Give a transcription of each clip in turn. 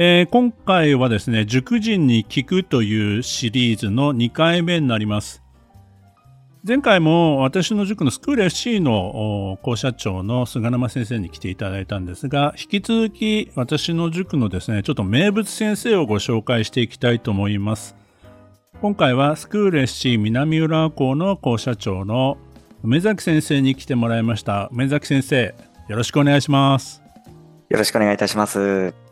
えー、今回はですね、塾人に聞くというシリーズの2回目になります。前回も私の塾のスクール FC の校舎長の菅沼先生に来ていただいたんですが、引き続き私の塾のですね、ちょっと名物先生をご紹介していきたいと思います。今回はスクール FC 南浦和校の校舎長の梅崎先生に来てもらいました。梅崎先生、よろしくお願いします。よろしくお願いいたします。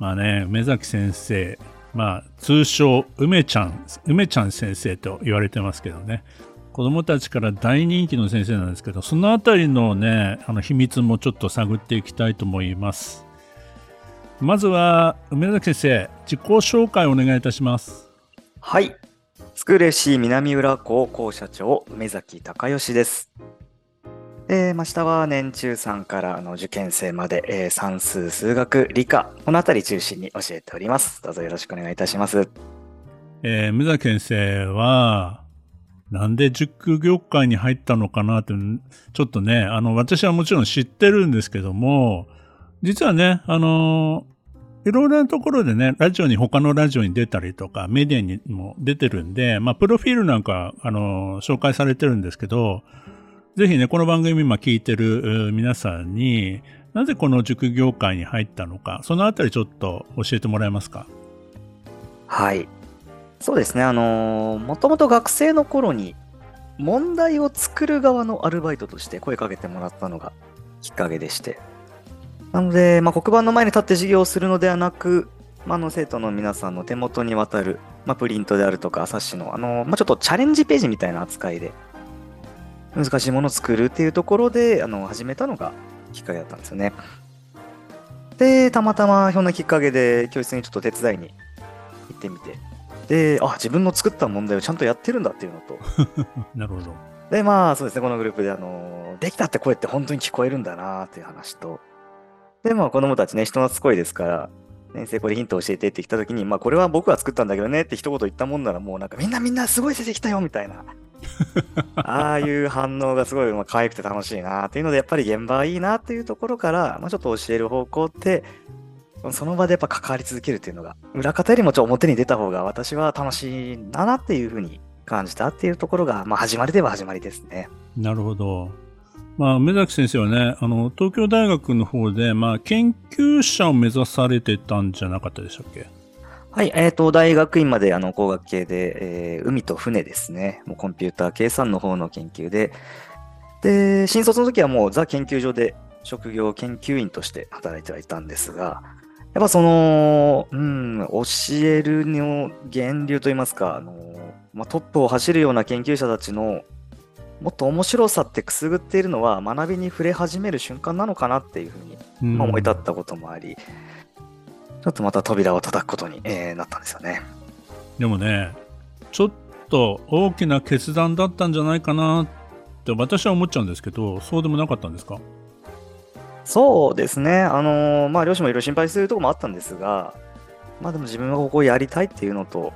まあね、梅崎先生、まあ、通称、梅ちゃん、梅ちゃん先生と言われてますけどね、子供たちから大人気の先生なんですけど、そのあたりのね、あの秘密もちょっと探っていきたいと思います。まずは、梅崎先生、自己紹介をお願いいたします。はい。スクール FC 南浦高校社長、梅崎隆義です。えー、まあ、下は年中さんからの受験生まで、えー、算数、数学、理科、このあたり中心に教えております。どうぞよろしくお願いいたします。えー、村先生は、なんで塾業界に入ったのかなって、ちょっとね、あの、私はもちろん知ってるんですけども、実はね、あのいろいろなところでね、ラジオに、他のラジオに出たりとか、メディアにも出てるんで、まあ、プロフィールなんか、あの紹介されてるんですけど、ぜひね、この番組今聞いてる皆さんに、なぜこの塾業界に入ったのか、そのあたりちょっと教えてもらえますか？はい。そうですね、あのー、もともと学生の頃に問題を作る側のアルバイトとして声かけてもらったのがきっかけでして。なので、まあ、黒板の前に立って授業をするのではなく、まあ、の生徒の皆さんの手元に渡る、まあ、プリントであるとか、冊子の、あのー、まあ、ちょっとチャレンジページみたいな扱いで、難しいものを作るっていうところであの始めたのがきっかけだったんですよね。で、たまたまひょんなきっかけで教室にちょっと手伝いに行ってみて、で、あ、自分の作った問題をちゃんとやってるんだっていうのと。なるほど。で、まあそうですね、このグループで、あの、できたって声って本当に聞こえるんだなっていう話と、で、まあ子供たちね、人懐っこいですから、先生これヒント教えてって来た時に、まあこれは僕が作ったんだけどねって一言言ったもんならもうなんかみんなみんなすごい出てきたよみたいなああいう反応がすごいまあ可愛くて楽しいなっていうので、やっぱり現場はいいなっていうところから、まあ、ちょっと教える方向って、その場でやっぱ関わり続けるっていうのが、裏方よりもちょっと表に出た方が私は楽しいなっていうふうに感じたっていうところが、まあ、始まりでは始まりですね。なるほど。まあ、目崎先生はね、あの、東京大学の方で、まあ、研究者を目指されてたんじゃなかったでしたっけ？はい、えっ、ー、と、大学院まであの工学系で、えー、海と船ですね。もうコンピューター計算の方の研究で、で、新卒の時はもうザ研究所で職業研究員として働いてはいたんですが、やっぱその、うん、教えるの源流といいますか、あの、まあ、トップを走るような研究者たちのもっと面白さってくすぐっているのは学びに触れ始める瞬間なのかなっていうふうに思い立ったこともあり、ちょっとまた扉を叩くことに、えー、なったんですよね。でもね、ちょっと大きな決断だったんじゃないかなって私は思っちゃうんですけど、そうでもなかったんですか？そうですね。あのー、まあ、両親もいろいろ心配するところもあったんですが、まあでも自分はここをやりたいっていうのと、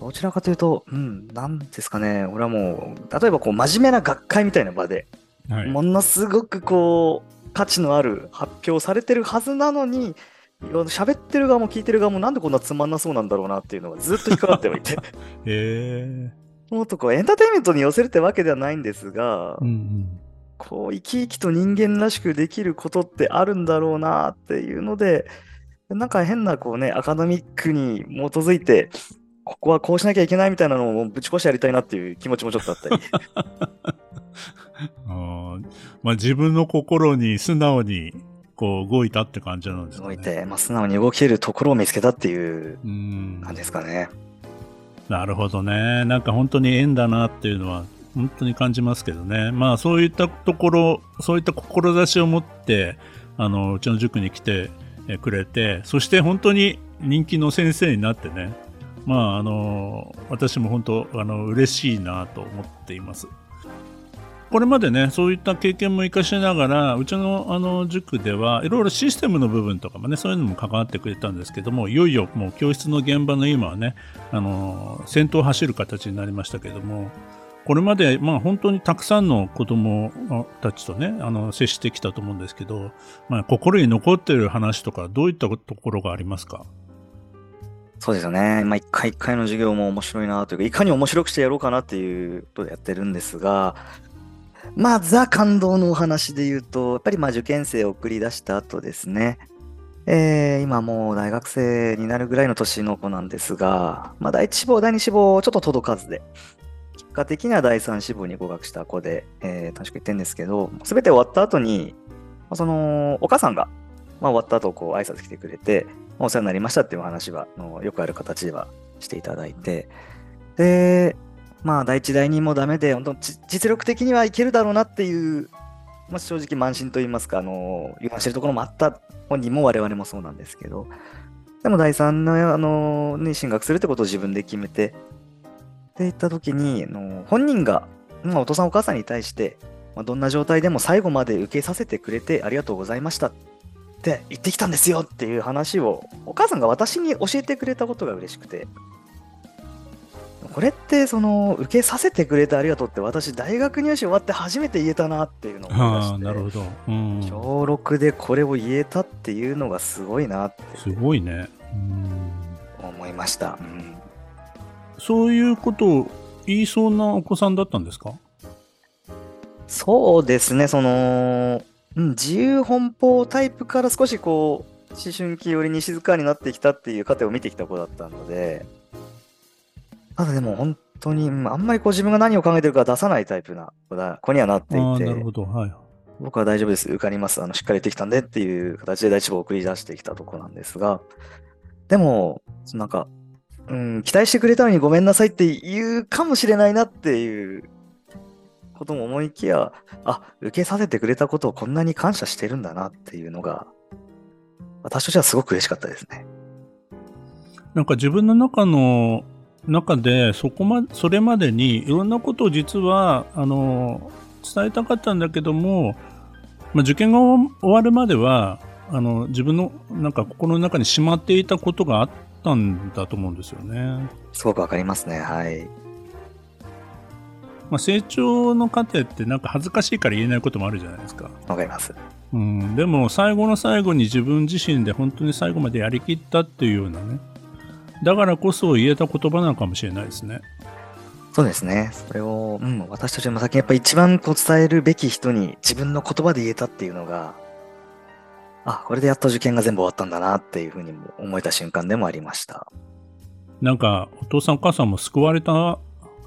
どちらかというと、うん、なんですかね、俺はもう、例えばこう真面目な学会みたいな場で、はい、ものすごくこう、価値のある発表されてるはずなのに、喋ってる側も聞いてる側もなんでこんなつまんなそうなんだろうなっていうのがずっと引っかかっておいて。へもっとこうエンターテインメントに寄せるってわけではないんですが、うんうん、こう生き生きと人間らしくできることってあるんだろうなっていうので、なんか変なこうね、アカデミックに基づいて、ここはこうしなきゃいけないみたいなのをぶち越しやりたいなっていう気持ちもちょっとあったり。あまあ、自分の心に素直にこう動いたって感じなんですかね。動いて、まあ、素直に動けるところを見つけたっていう感じですかね。なるほどね。なんか本当に縁だなっていうのは本当に感じますけどね。まあそういったところ、そういった志を持って、あの、うちの塾に来てえくれて、そして本当に人気の先生になってね、まあ、あの、私も本当、あの、嬉しいなと思っています。これまでね、そういった経験も活かしながら、うちのあの塾では、いろいろシステムの部分とかもね、そういうのも関わってくれたんですけども、いよいよもう教室の現場の今はね、あの、先頭を走る形になりましたけども、これまで、まあ、本当にたくさんの子供たちとね、あの、接してきたと思うんですけど、まあ、心に残っている話とか、どういったところがありますか？そうですよね。まあ、一回一回の授業も面白いなというか、いかに面白くしてやろうかなっていうことでやってるんですが、まあ、ザ感動のお話で言うと、やっぱりまあ受験生を送り出した後ですね、えー、今もう大学生になるぐらいの年の子なんですが、まあ、第一志望、第二志望、ちょっと届かずで、結果的には第三志望に合格した子で、えー、楽しく言ってるんですけど、すべて終わった後に、その、お母さんが、まあ、終わった後、こう、挨拶来てくれて、まあ、お世話になりましたっていう話は、よくある形ではしていただいて、で、まあ、第一、第二もダメで、本当実力的にはいけるだろうなっていう、まあ、正直慢心と言いますか、あの、油断してるところもあった本人も我々もそうなんですけど、でも第三の、あの、に進学するってことを自分で決めて、で、行った時に、あの本人が、まあ、お父さんお母さんに対して、まあ、どんな状態でも最後まで受けさせてくれてありがとうございましたって言ってきたんですよっていう話を、お母さんが私に教えてくれたことが嬉しくて、これってその受けさせてくれてありがとうって私大学入試終わって初めて言えたなっていうのを思いましてなるほど、うん、小6でこれを言えたっていうのがすごいなってすごいね、うん、思いました、うん、そういうことを言いそうなお子さんだったんですか？そうですね。その、うん、自由奔放タイプから少しこう思春期寄りに静かになってきたっていう過程を見てきた子だったのでただでも本当に、あんまりこう自分が何を考えてるか出さないタイプな子にはなっていて、なるほど、はい。僕は大丈夫です、受かります、あのしっかりできたんでっていう形で第一部を送り出してきたとこなんですが、でも、なんか、うん、期待してくれたのにごめんなさいって言うかもしれないなっていうことも思いきや、あ、受けさせてくれたことをこんなに感謝してるんだなっていうのが、私としてはすごく嬉しかったですね。なんか自分の中の中でそこまそれまでにいろんなことを実はあの伝えたかったんだけども、まあ、受験が終わるまではあの自分のなんか心の中にしまっていたことがあったんだと思うんですよね。すごくわかりますね。はい。まあ、成長の過程ってなんか恥ずかしいから言えないこともあるじゃないですか。わかります。うん、でも最後の最後に自分自身で本当に最後までやりきったっていうようなねだからこそ言えた言葉なのかもしれないですね。そうですね。それを、うん、私たちも先にやっぱ一番こう伝えるべき人に自分の言葉で言えたっていうのが、あ、これでやっと受験が全部終わったんだなっていうふうにも思えた瞬間でもありました。なんか、お父さんお母さんも救われた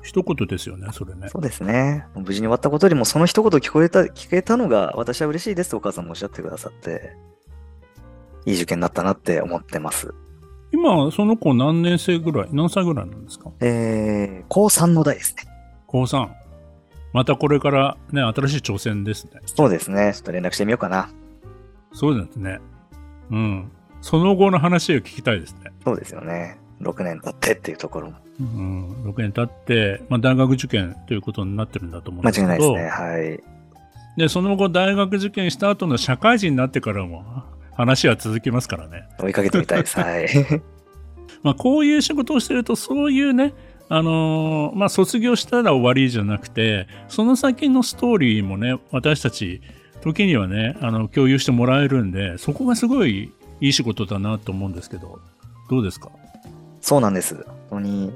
一言ですよね、それね。そうですね。無事に終わったことよりも、その一言聞こえた、聞けたのが、私は嬉しいですとお母さんもおっしゃってくださって、いい受験だったなって思ってます。今、その子何年生ぐらい何歳ぐらいなんですか？えー、高3の代ですね。高 3? またこれからね、新しい挑戦ですね。そうですね。ちょっと連絡してみようかな。そうですね。うん。その後の話を聞きたいですね。そうですよね。6年経ってっていうところも。うん。6年経って、まあ、大学受験ということになってるんだと思うんですけど。間違いないですね。はい。で、その後大学受験した後の社会人になってからも、話は続きますからね。追いかけてみたいです。はい。まあこういう仕事をしてると、そういうね、あのー、まあ卒業したら終わりじゃなくて、その先のストーリーもね、私たち、時にはね、あの、共有してもらえるんで、そこがすごいいい仕事だなと思うんですけど、どうですか？そうなんです。本当に。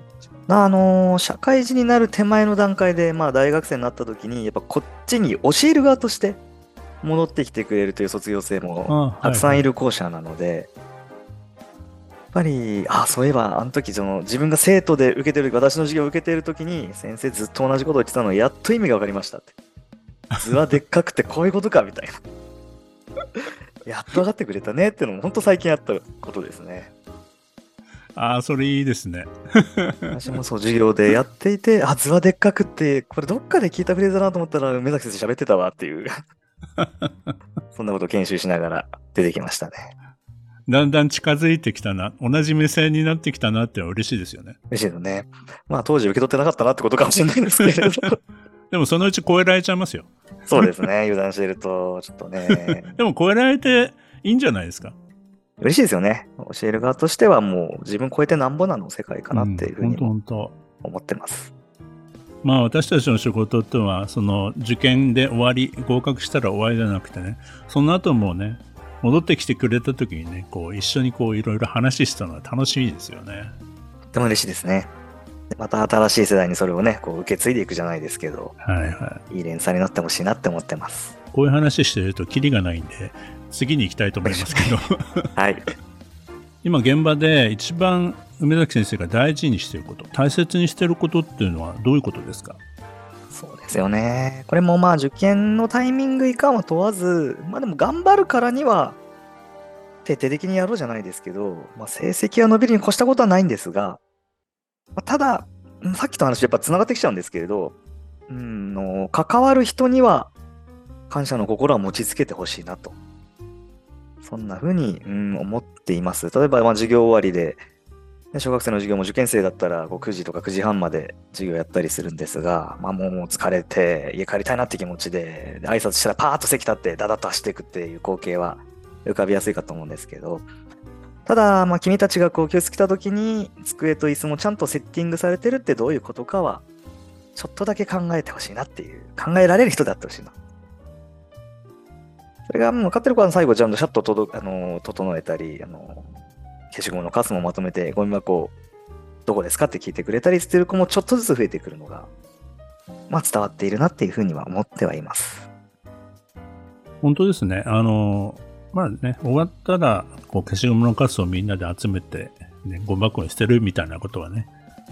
あのー、社会人になる手前の段階で、まあ大学生になった時に、やっぱこっちに教える側として、戻ってきてくれるという卒業生もたくさんいる校舎なので、やっぱり、あ、そういえば、あの時その自分が生徒で受けてる、私の授業を受けている時に、先生ずっと同じことを言ってたのやっと意味が分かりましたって。図はでっかくてこういうことか、みたいな。やっと分かってくれたねってのも、本当最近あったことですね。ああ、それいいですね。私もそう、授業でやっていて、あ、図はでっかくって、これどっかで聞いたフレーズだなと思ったら、目崎先生喋ってたわっていう。そんなこと研修しながら出てきましたね。だんだん近づいてきたな、同じ目線になってきたなって嬉しいですよね。嬉しいのね。まあ当時受け取ってなかったなってことかもしれないですけれど。でもそのうち超えられちゃいますよ。そうですね。油断してると、ちょっとね。でも超えられていいんじゃないですか。嬉しいですよね。教える側としてはもう自分超えてなんぼなの世界かなっていうふうに思ってます。当。まあ私たちの仕事ってのは、その受験で終わり、合格したら終わりじゃなくてね、その後もね、戻ってきてくれた時にね、こう一緒にこういろいろ話したのは楽しみですよね。とても嬉しいですね。でまた新しい世代にそれをね、こう受け継いでいくじゃないですけど、はいはい。いい連鎖になってほしいなって思ってます。こういう話してるとキリがないんで、次に行きたいと思いますけど、はい。今現場で一番梅崎先生が大事にしていること、大切にしていることっていうのはどういうことですか？そうですよね。これもまあ受験のタイミング以下は問わず、まあでも頑張るからには徹底的にやろうじゃないですけど、まあ、成績が伸びるに越したことはないんですが、まあ、ただ、さっきと話やっぱつながってきちゃうんですけれど、うんの関わる人には感謝の心は持ちつけてほしいなと。そんな風に、うん、思っています。例えば、まあ、授業終わりで、小学生の授業も受験生だったらこう9時とか9時半まで授業やったりするんですが、まあ、もう疲れて家帰りたいなって気持ちで挨拶したらパーッと席立ってダダッと走っていくっていう光景は浮かびやすいかと思うんですけど。ただ、まあ、君たちがこう教室来た時に机と椅子もちゃんとセッティングされてるってどういうことかはちょっとだけ考えてほしいなっていう考えられる人であってほしいなそれがもう分かってる子は最後ちゃんとシャッと届くあの整えたりあの消しゴムの数もまとめて、ゴミ箱、どこですかって聞いてくれたりしてる子もちょっとずつ増えてくるのが、まあ伝わっているなっていうふうには思ってはいます。本当ですね。あの、まあね、終わったら、こう消しゴムのカスをみんなで集めて、ね、ゴミ箱に捨てるみたいなことはね、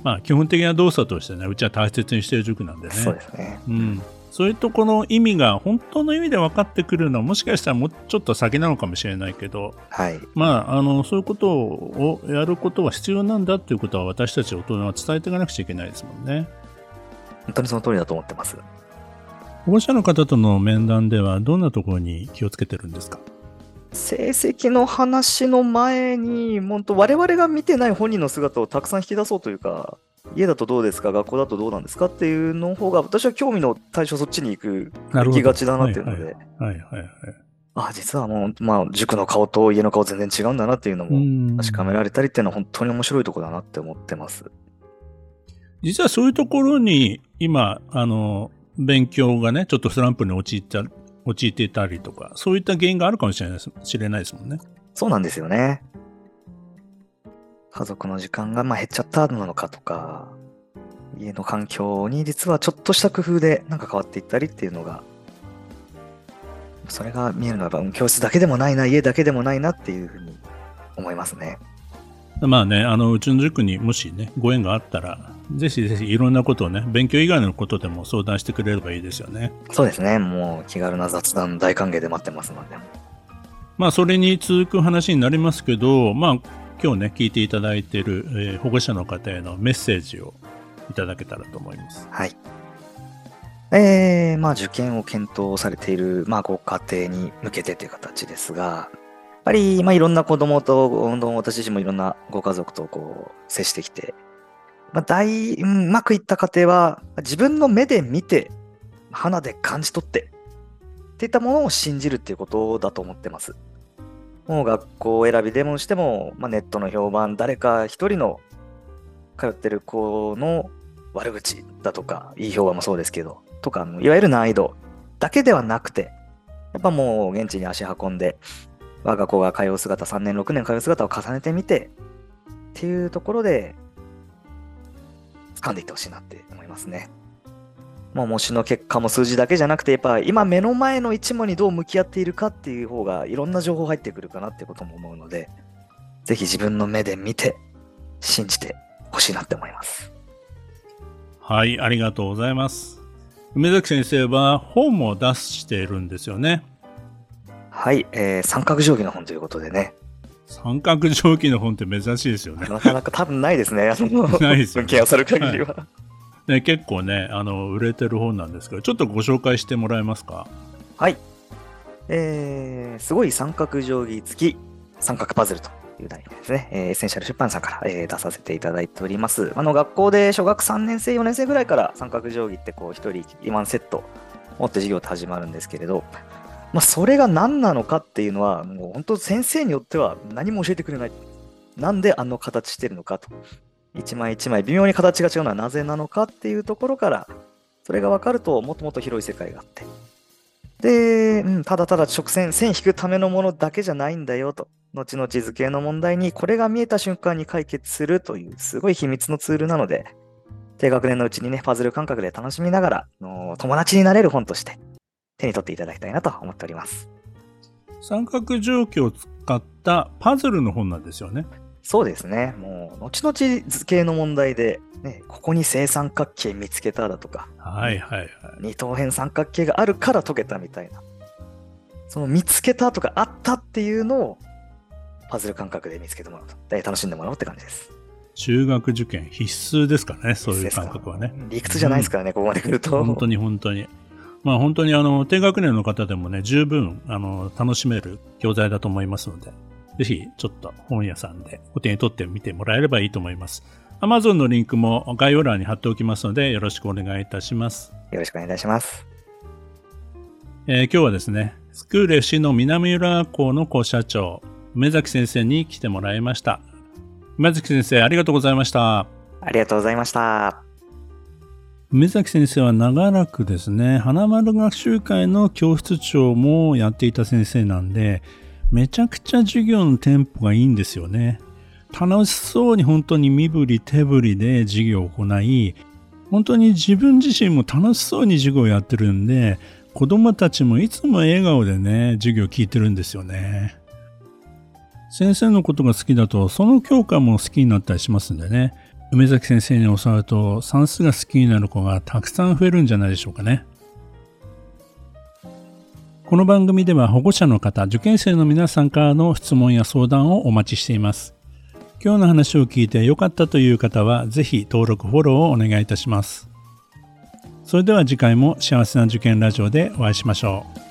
まあ基本的な動作としてね、うちは大切にしてる塾なんでね。そうですね。うん。そういうところの意味が本当の意味で分かってくるのはもしかしたらもうちょっと先なのかもしれないけど、はい。まあ、あの、そういうことをやることは必要なんだっていうことは私たち大人は伝えていかなくちゃいけないですもんね。本当にその通りだと思ってます。保護者の方との面談ではどんなところに気をつけてるんですか？成績の話の前に、本当我々が見てない本人の姿をたくさん引き出そうというか、家だとどうですか？学校だとどうなんですか？っていうの方が、私は興味の対象そっちに行く、行きがちだなっていうので、はいはいはい。ああ、実はもう、まあ、塾の顔と家の顔全然違うんだなっていうのもうん確かめられたりっていうのは本当に面白いとこだなって思ってます。実はそういうところに今、あの、勉強がね、ちょっとスランプに陥った、陥っていたりとか、そういった原因があるかもしれないです知れないですもんね。そうなんですよね。家族の時間がまあ減っちゃったなのかとか、家の環境に実はちょっとした工夫でなんか変わっていったりっていうのが、それが見えるのは教室だけでもないな、家だけでもないなっていうふうに思いますね。まあね、あの、うちの塾にもしね、ご縁があったら、ぜひぜひいろんなことをね、勉強以外のことでも相談してくれればいいですよね。そうですね。もう気軽な雑談大歓迎で待ってますので。まあ、それに続く話になりますけど、まあ、今日ね、聞いていただいている、えー保護者の方へのメッセージをいただけたらと思います。はい。えー、まあ受験を検討されている、まあご家庭に向けてという形ですが、やっぱり、まあいろんな子供と、うん私自身もいろんなご家族とこう接してきて、まあ大、うんうまくいった家庭は自分の目で見て、鼻で感じ取って、っていったものを信じるっていうことだと思ってます。もう学校選びでもしても、まあ、ネットの評判、誰か一人の通ってる子の悪口だとか、いい評判もそうですけど、とか、いわゆる難易度だけではなくて、やっぱもう現地に足運んで、我が子が通う姿、3年、6年通う姿を重ねてみて、っていうところで、掴んでいってほしいなって思いますね。もう模試の結果も数字だけじゃなくて、やっぱ今目の前の一問にどう向き合っているかっていう方がいろんな情報入ってくるかなってことも思うので、ぜひ自分の目で見て、信じてほしいなって思います。はい、ありがとうございます。梅崎先生は本も出しているんですよね。はい、えー、三角定規の本ということでね、三角定規の本って珍しいですよね。なかなか多分ないですね、ないですよね文献をする限りは。ね結構ね、あの、売れてる本なんですけど、ちょっとご紹介してもらえますか？はい。えー、すごい三角定規付き三角パズルという題名ですね、えーエッセンシャル出版さんから、えー出させていただいております。あの学校で小学3年生、4年生ぐらいから三角定規ってこう一人1セット持って授業って始まるんですけれど、まあ、それが何なのかっていうのは、もう本当先生によっては何も教えてくれない。なんであの形してるのかと。一枚一枚微妙に形が違うのはなぜなのかっていうところから、それが分かるともっともっと広い世界があって。で、うん、ただただ直線、線引くためのものだけじゃないんだよと。後々図形の問題にこれが見えた瞬間に解決するというすごい秘密のツールなので、低学年のうちにね、パズル感覚で楽しみながら、の友達になれる本として手に取っていただきたいなと思っております。三角定規を使ったパズルの本なんですよね。そうですね。もう、後々図形の問題で、ね、ここに正三角形見つけただとか、はいはいはい。二等辺三角形があるから解けたみたいな。その見つけたとかあったっていうのを、パズル感覚で見つけてもらうと。で楽しんでもらおうって感じです。中学受験必須ですからね、そういう感覚はね。理屈じゃないですからね、ここまで来ると。本当に本当に。まあ本当にあの、低学年の方でもね、十分、あの、楽しめる教材だと思いますので、ぜひちょっと本屋さんでお手に取ってみてもらえればいいと思います。Amazon のリンクも概要欄に貼っておきますので、よろしくお願いいたします。よろしくお願いいたします。えー今日はですね、スクール FC の南浦学校の校舎長、梅崎先生に来てもらいました。梅崎先生、ありがとうございました。ありがとうございました。梅崎先生は長らくですね、花丸学習会の教室長もやっていた先生なんで、めちゃくちゃ授業のテンポがいいんですよね。楽しそうに本当に身振り手振りで授業を行い、本当に自分自身も楽しそうに授業をやってるんで、子供たちもいつも笑顔でね、授業を聞いてるんですよね。先生のことが好きだと、その教科も好きになったりしますんでね。梅崎先生に教わると算数が好きになる子がたくさん増えるんじゃないでしょうかね。この番組では保護者の方、受験生の皆さんからの質問や相談をお待ちしています。今日の話を聞いて良かったという方は、ぜひ登録、フォローをお願いいたします。それでは次回も幸せな受験ラジオでお会いしましょう。